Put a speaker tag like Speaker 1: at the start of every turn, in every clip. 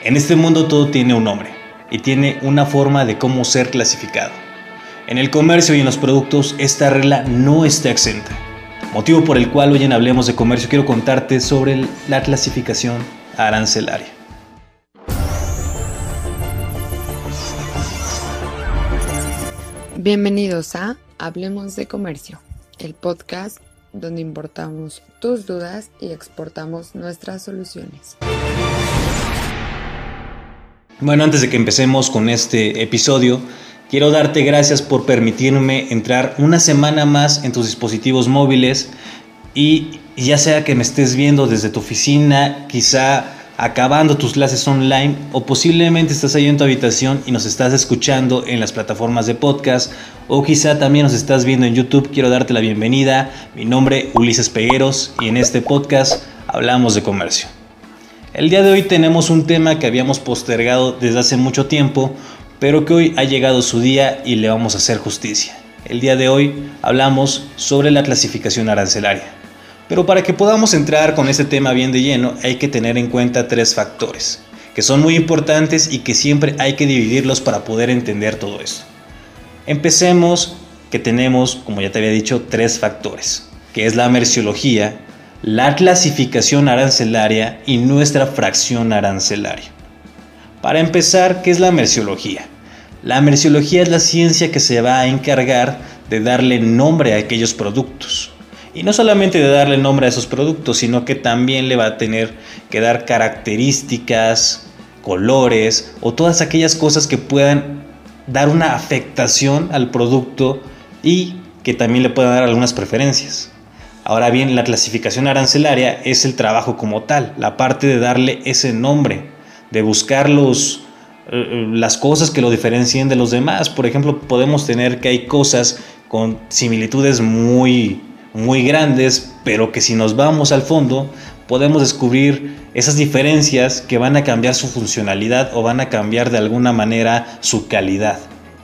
Speaker 1: En este mundo todo tiene un nombre y tiene una forma de cómo ser clasificado. En el comercio y en los productos esta regla no está exenta. Motivo por el cual hoy en Hablemos de Comercio quiero contarte sobre la clasificación arancelaria.
Speaker 2: Bienvenidos a Hablemos de Comercio, el podcast donde importamos tus dudas y exportamos nuestras soluciones.
Speaker 1: Bueno, antes de que empecemos con este episodio, quiero darte gracias por permitirme entrar una semana más en tus dispositivos móviles y ya sea que me estés viendo desde tu oficina, quizá acabando tus clases online o posiblemente estás ahí en tu habitación y nos estás escuchando en las plataformas de podcast o quizá también nos estás viendo en YouTube, quiero darte la bienvenida. Mi nombre es Ulises Pegueros y en este podcast hablamos de comercio. El día de hoy tenemos un tema que habíamos postergado desde hace mucho tiempo, pero que hoy ha llegado su día y le vamos a hacer justicia. El día de hoy hablamos sobre la clasificación arancelaria. Pero para que podamos entrar con este tema bien de lleno hay que tener en cuenta tres factores, que son muy importantes y que siempre hay que dividirlos para poder entender todo esto. Empecemos que tenemos, como ya te había dicho, tres factores, que es la merciología, la clasificación arancelaria y nuestra fracción arancelaria. Para empezar, ¿qué es la merciología? La merciología es la ciencia que se va a encargar de darle nombre a aquellos productos. Y no solamente de darle nombre a esos productos, sino que también le va a tener que dar características, colores o todas aquellas cosas que puedan dar una afectación al producto y que también le puedan dar algunas preferencias. Ahora bien, la clasificación arancelaria es el trabajo como tal, la parte de darle ese nombre, de buscar los, eh, las cosas que lo diferencien de los demás. Por ejemplo, podemos tener que hay cosas con similitudes muy, muy grandes, pero que si nos vamos al fondo, podemos descubrir esas diferencias que van a cambiar su funcionalidad o van a cambiar de alguna manera su calidad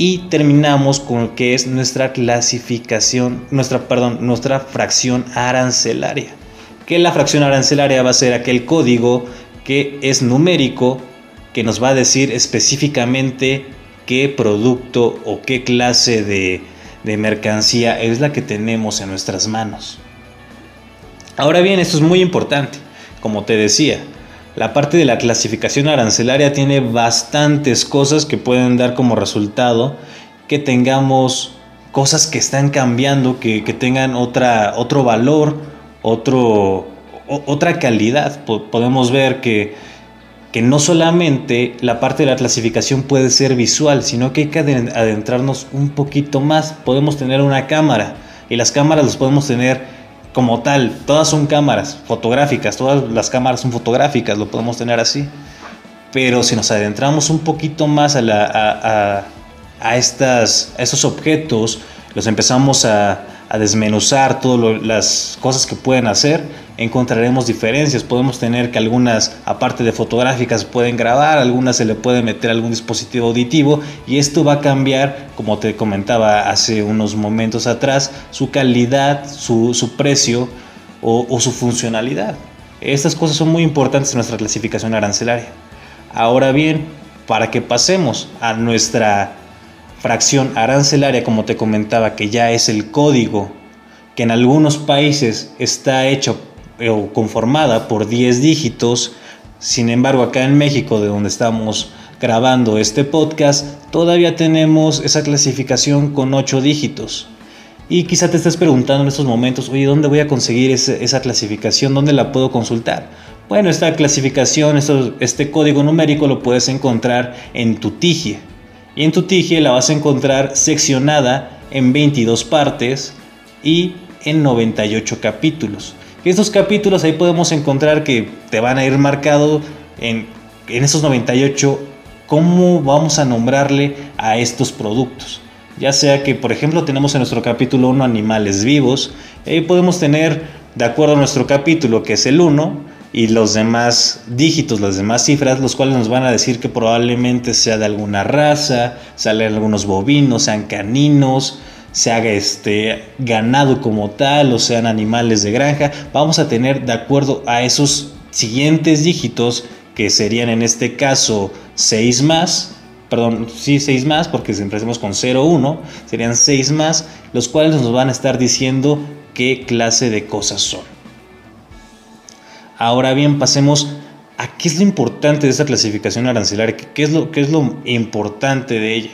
Speaker 1: y terminamos con lo que es nuestra clasificación, nuestra, perdón, nuestra fracción arancelaria. Que la fracción arancelaria va a ser aquel código que es numérico que nos va a decir específicamente qué producto o qué clase de, de mercancía es la que tenemos en nuestras manos. Ahora bien, esto es muy importante. Como te decía, la parte de la clasificación arancelaria tiene bastantes cosas que pueden dar como resultado que tengamos cosas que están cambiando, que, tengan otra, otro valor, otro, otra calidad. podemos ver que, que no solamente la parte de la clasificación puede ser visual, sino que hay que adentrarnos un poquito más. Podemos tener una cámara y las cámaras las podemos tener como tal, todas son cámaras fotográficas, todas las cámaras son fotográficas, lo podemos tener así. Pero si nos adentramos un poquito más a, a, a, estas, estos objetos, los empezamos a, desmenuzar todas las cosas que pueden hacer, encontraremos diferencias. Podemos tener que algunas, aparte de fotográficas, pueden grabar, algunas se le puede meter algún dispositivo auditivo y esto va a cambiar, como te comentaba hace unos momentos atrás, su calidad, su, precio o, o su funcionalidad. Estas cosas son muy importantes en nuestra clasificación arancelaria. Ahora bien, para que pasemos a nuestra fracción arancelaria, como te comentaba, que ya es el código que en algunos países está hecho o conformada por 10 dígitos. Sin embargo, acá en México, de donde estamos grabando este podcast, todavía tenemos esa clasificación con 8 dígitos. Y quizá te estés preguntando en estos momentos, oye, ¿dónde voy a conseguir esa clasificación? ¿Dónde la puedo consultar? Bueno, esta clasificación, este código numérico lo puedes encontrar en tu TIGIE. Y en tu TIGIE la vas a encontrar seccionada en 22 partes y en 98 capítulos. Estos capítulos ahí podemos encontrar que te van a ir marcado en, en esos 98 cómo vamos a nombrarle a estos productos. Ya sea que, por ejemplo, tenemos en nuestro capítulo 1 animales vivos, ahí podemos tener, de acuerdo a nuestro capítulo, que es el 1, y los demás dígitos, las demás cifras, los cuales nos van a decir que probablemente sea de alguna raza, salen algunos bovinos, sean caninos, se haga este ganado como tal o sean animales de granja, vamos a tener de acuerdo a esos siguientes dígitos que serían en este caso 6 más, perdón, sí 6 más, porque si empecemos con 0, 1, serían 6 más, los cuales nos van a estar diciendo qué clase de cosas son. Ahora bien, pasemos a qué es lo importante de esta clasificación arancelaria, qué es lo, qué es lo importante de ella.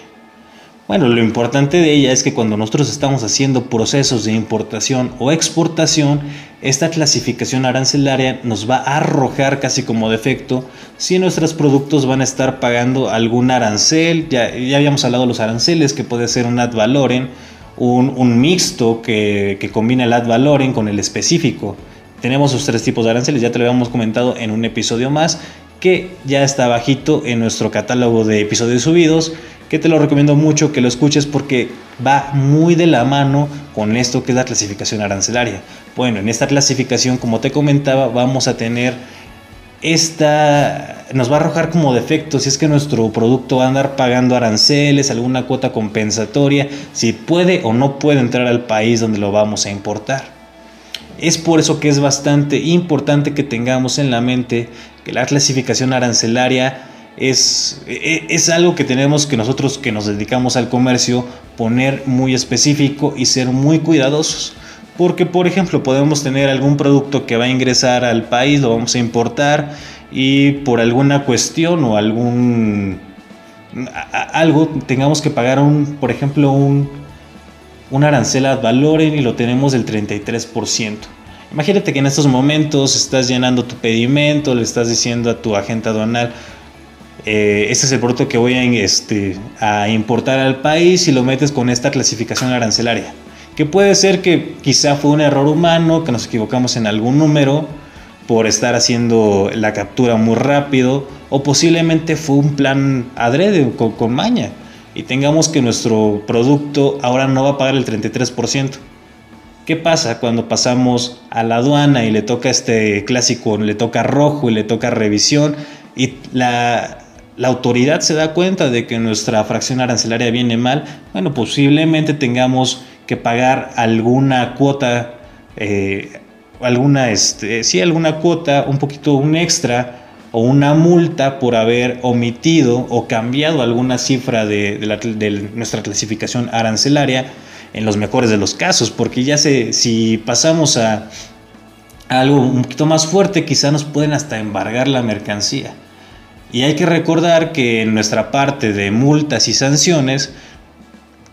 Speaker 1: Bueno, lo importante de ella es que cuando nosotros estamos haciendo procesos de importación o exportación, esta clasificación arancelaria nos va a arrojar casi como defecto si nuestros productos van a estar pagando algún arancel. Ya, habíamos hablado de los aranceles, que puede ser un ad valorem, un, mixto que, que, combina el ad valorem con el específico. Tenemos esos tres tipos de aranceles, ya te lo habíamos comentado en un episodio más, que ya está bajito en nuestro catálogo de episodios subidos que te lo recomiendo mucho que lo escuches porque va muy de la mano con esto que es la clasificación arancelaria. Bueno, en esta clasificación, como te comentaba, vamos a tener esta, nos va a arrojar como defecto si es que nuestro producto va a andar pagando aranceles, alguna cuota compensatoria, si puede o no puede entrar al país donde lo vamos a importar. Es por eso que es bastante importante que tengamos en la mente que la clasificación arancelaria es, e, es, algo que tenemos que nosotros que nos dedicamos al comercio poner muy específico y ser muy cuidadosos. Porque, por ejemplo, podemos tener algún producto que va a ingresar al país, lo vamos a importar y por alguna cuestión o algún algo tengamos que pagar un, por ejemplo, un, un arancel ad y lo tenemos del 33%. Imagínate que en estos momentos estás llenando tu pedimento, le estás diciendo a tu agente aduanal, eh, este es el producto que voy a, este, a importar al país y lo metes con esta clasificación arancelaria. Que puede ser que quizá fue un error humano, que nos equivocamos en algún número por estar haciendo la captura muy rápido, o posiblemente fue un plan adrede con, con maña y tengamos que nuestro producto ahora no va a pagar el 33%. ¿Qué pasa cuando pasamos a la aduana y le toca este clásico, le toca rojo y le toca revisión y la, la autoridad se da cuenta de que nuestra fracción arancelaria viene mal, bueno, posiblemente tengamos que pagar alguna cuota, eh, alguna, este, sí, alguna cuota, un poquito, un extra o una multa por haber omitido o cambiado alguna cifra de, de, nuestra clasificación arancelaria en los mejores de los casos, porque ya sé, si pasamos a, a algo un poquito más fuerte, quizá nos pueden hasta embargar la mercancía. Y hay que recordar que en nuestra parte de multas y sanciones,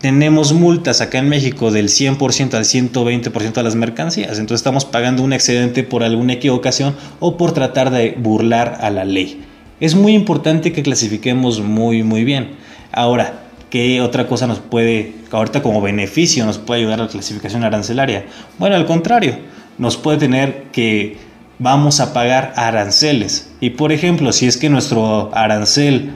Speaker 1: tenemos multas acá en México del 100% al 120% de las mercancías. Entonces estamos pagando un excedente por alguna equivocación o por tratar de burlar a la ley. Es muy importante que clasifiquemos muy muy bien. Ahora, ¿qué otra cosa nos puede, ahorita como beneficio nos puede ayudar a la clasificación arancelaria? Bueno, al contrario, nos puede tener que vamos a pagar aranceles. Y por ejemplo, si es que nuestro arancel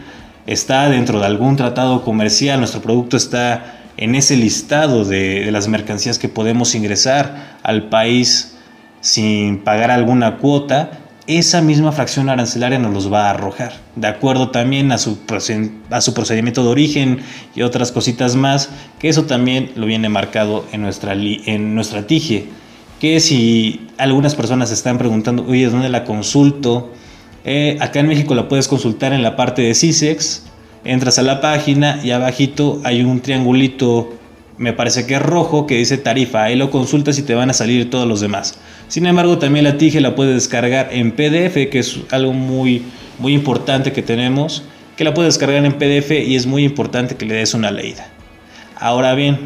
Speaker 1: está dentro de algún tratado comercial, nuestro producto está en ese listado de, las mercancías que podemos ingresar al país sin pagar alguna cuota, esa misma fracción arancelaria nos los va a arrojar, de acuerdo también a su, procedimiento de origen y otras cositas más, que eso también lo viene marcado en nuestra, en nuestra TIGE que si algunas personas están preguntando, oye, ¿dónde la consulto? Eh, acá en México la puedes consultar en la parte de CISEX, entras a la página y abajito hay un triangulito, me parece que es rojo, que dice tarifa, ahí lo consultas y te van a salir todos los demás. Sin embargo, también la TIGE la puedes descargar en PDF, que es algo muy, muy importante que tenemos, que la puedes descargar en PDF y es muy importante que le des una leída. Ahora bien,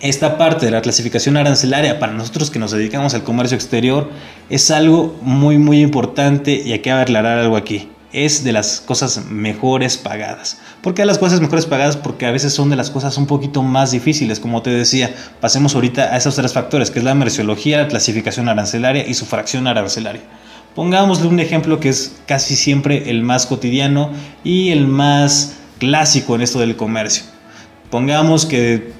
Speaker 1: esta parte de la clasificación arancelaria para nosotros que nos dedicamos al comercio exterior es algo muy muy importante y hay que aclarar algo aquí. Es de las cosas mejores pagadas. ¿Por qué de las cosas mejores pagadas? Porque a veces son de las cosas un poquito más difíciles, como te decía. Pasemos ahorita a esos tres factores, que es la merciología, la clasificación arancelaria y su fracción arancelaria. Pongámosle un ejemplo que es casi siempre el más cotidiano y el más clásico en esto del comercio. Pongamos que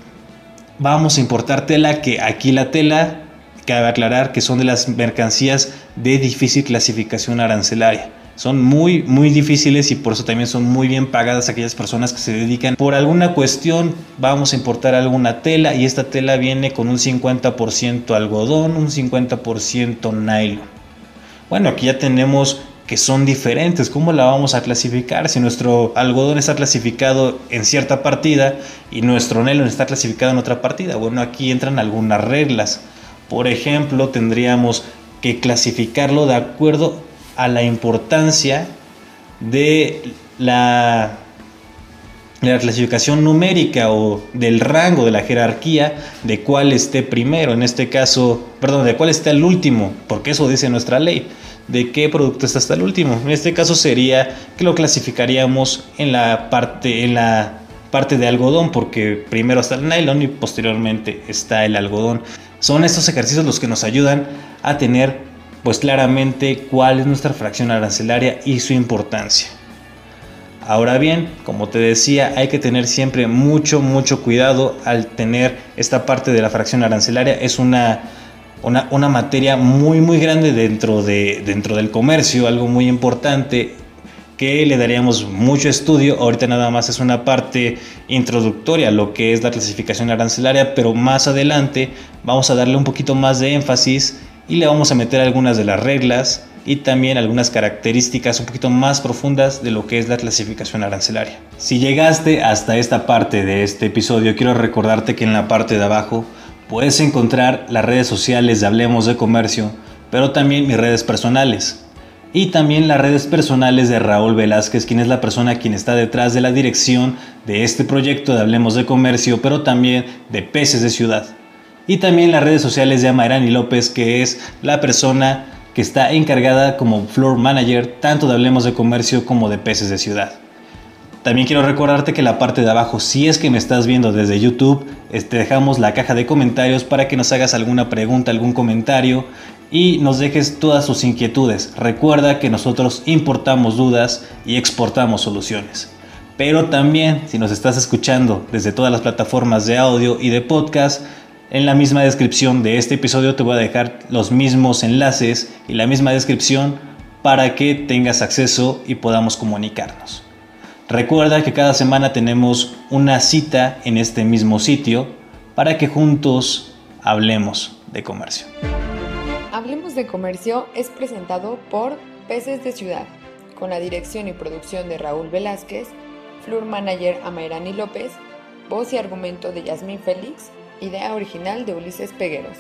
Speaker 1: vamos a importar tela, que aquí la tela, cabe aclarar que son de las mercancías de difícil clasificación arancelaria. Son muy, muy difíciles y por eso también son muy bien pagadas aquellas personas que se dedican. Por alguna cuestión vamos a importar alguna tela y esta tela viene con un 50% algodón, un 50% nylon. Bueno, aquí ya tenemos que son diferentes. ¿Cómo la vamos a clasificar? Si nuestro algodón está clasificado en cierta partida y nuestro nylon está clasificado en otra partida. Bueno, aquí entran algunas reglas. Por ejemplo, tendríamos que clasificarlo de acuerdo a la importancia de la, la clasificación numérica o del rango de la jerarquía de cuál esté primero, en este caso, perdón, de cuál esté el último, porque eso dice nuestra ley de qué producto está hasta el último. En este caso sería que lo clasificaríamos en la parte, en la parte de algodón, porque primero está el nylon y posteriormente está el algodón. Son estos ejercicios los que nos ayudan a tener pues claramente cuál es nuestra fracción arancelaria y su importancia. Ahora bien, como te decía, hay que tener siempre mucho, mucho cuidado al tener esta parte de la fracción arancelaria. Es una una, materia muy muy grande dentro, de, dentro del comercio, algo muy importante que le daríamos mucho estudio. Ahorita nada más es una parte introductoria, lo que es la clasificación arancelaria, pero más adelante vamos a darle un poquito más de énfasis y le vamos a meter algunas de las reglas y también algunas características un poquito más profundas de lo que es la clasificación arancelaria. Si llegaste hasta esta parte de este episodio, quiero recordarte que en la parte de abajo Puedes encontrar las redes sociales de Hablemos de Comercio, pero también mis redes personales. Y también las redes personales de Raúl Velázquez, quien es la persona quien está detrás de la dirección de este proyecto de Hablemos de Comercio, pero también de Peces de Ciudad. Y también las redes sociales de Amairani López, que es la persona que está encargada como floor manager tanto de Hablemos de Comercio como de Peces de Ciudad. También quiero recordarte que la parte de abajo, si es que me estás viendo desde YouTube, te dejamos la caja de comentarios para que nos hagas alguna pregunta, algún comentario y nos dejes todas tus inquietudes. Recuerda que nosotros importamos dudas y exportamos soluciones. Pero también, si nos estás escuchando desde todas las plataformas de audio y de podcast, en la misma descripción de este episodio te voy a dejar los mismos enlaces y la misma descripción para que tengas acceso y podamos comunicarnos. Recuerda que cada semana tenemos una cita en este mismo sitio para que juntos hablemos de comercio.
Speaker 2: Hablemos de comercio es presentado por Peces de Ciudad, con la dirección y producción de Raúl Velázquez, Flur Manager Amairani López, voz y argumento de Yasmín Félix, idea original de Ulises Pegueros.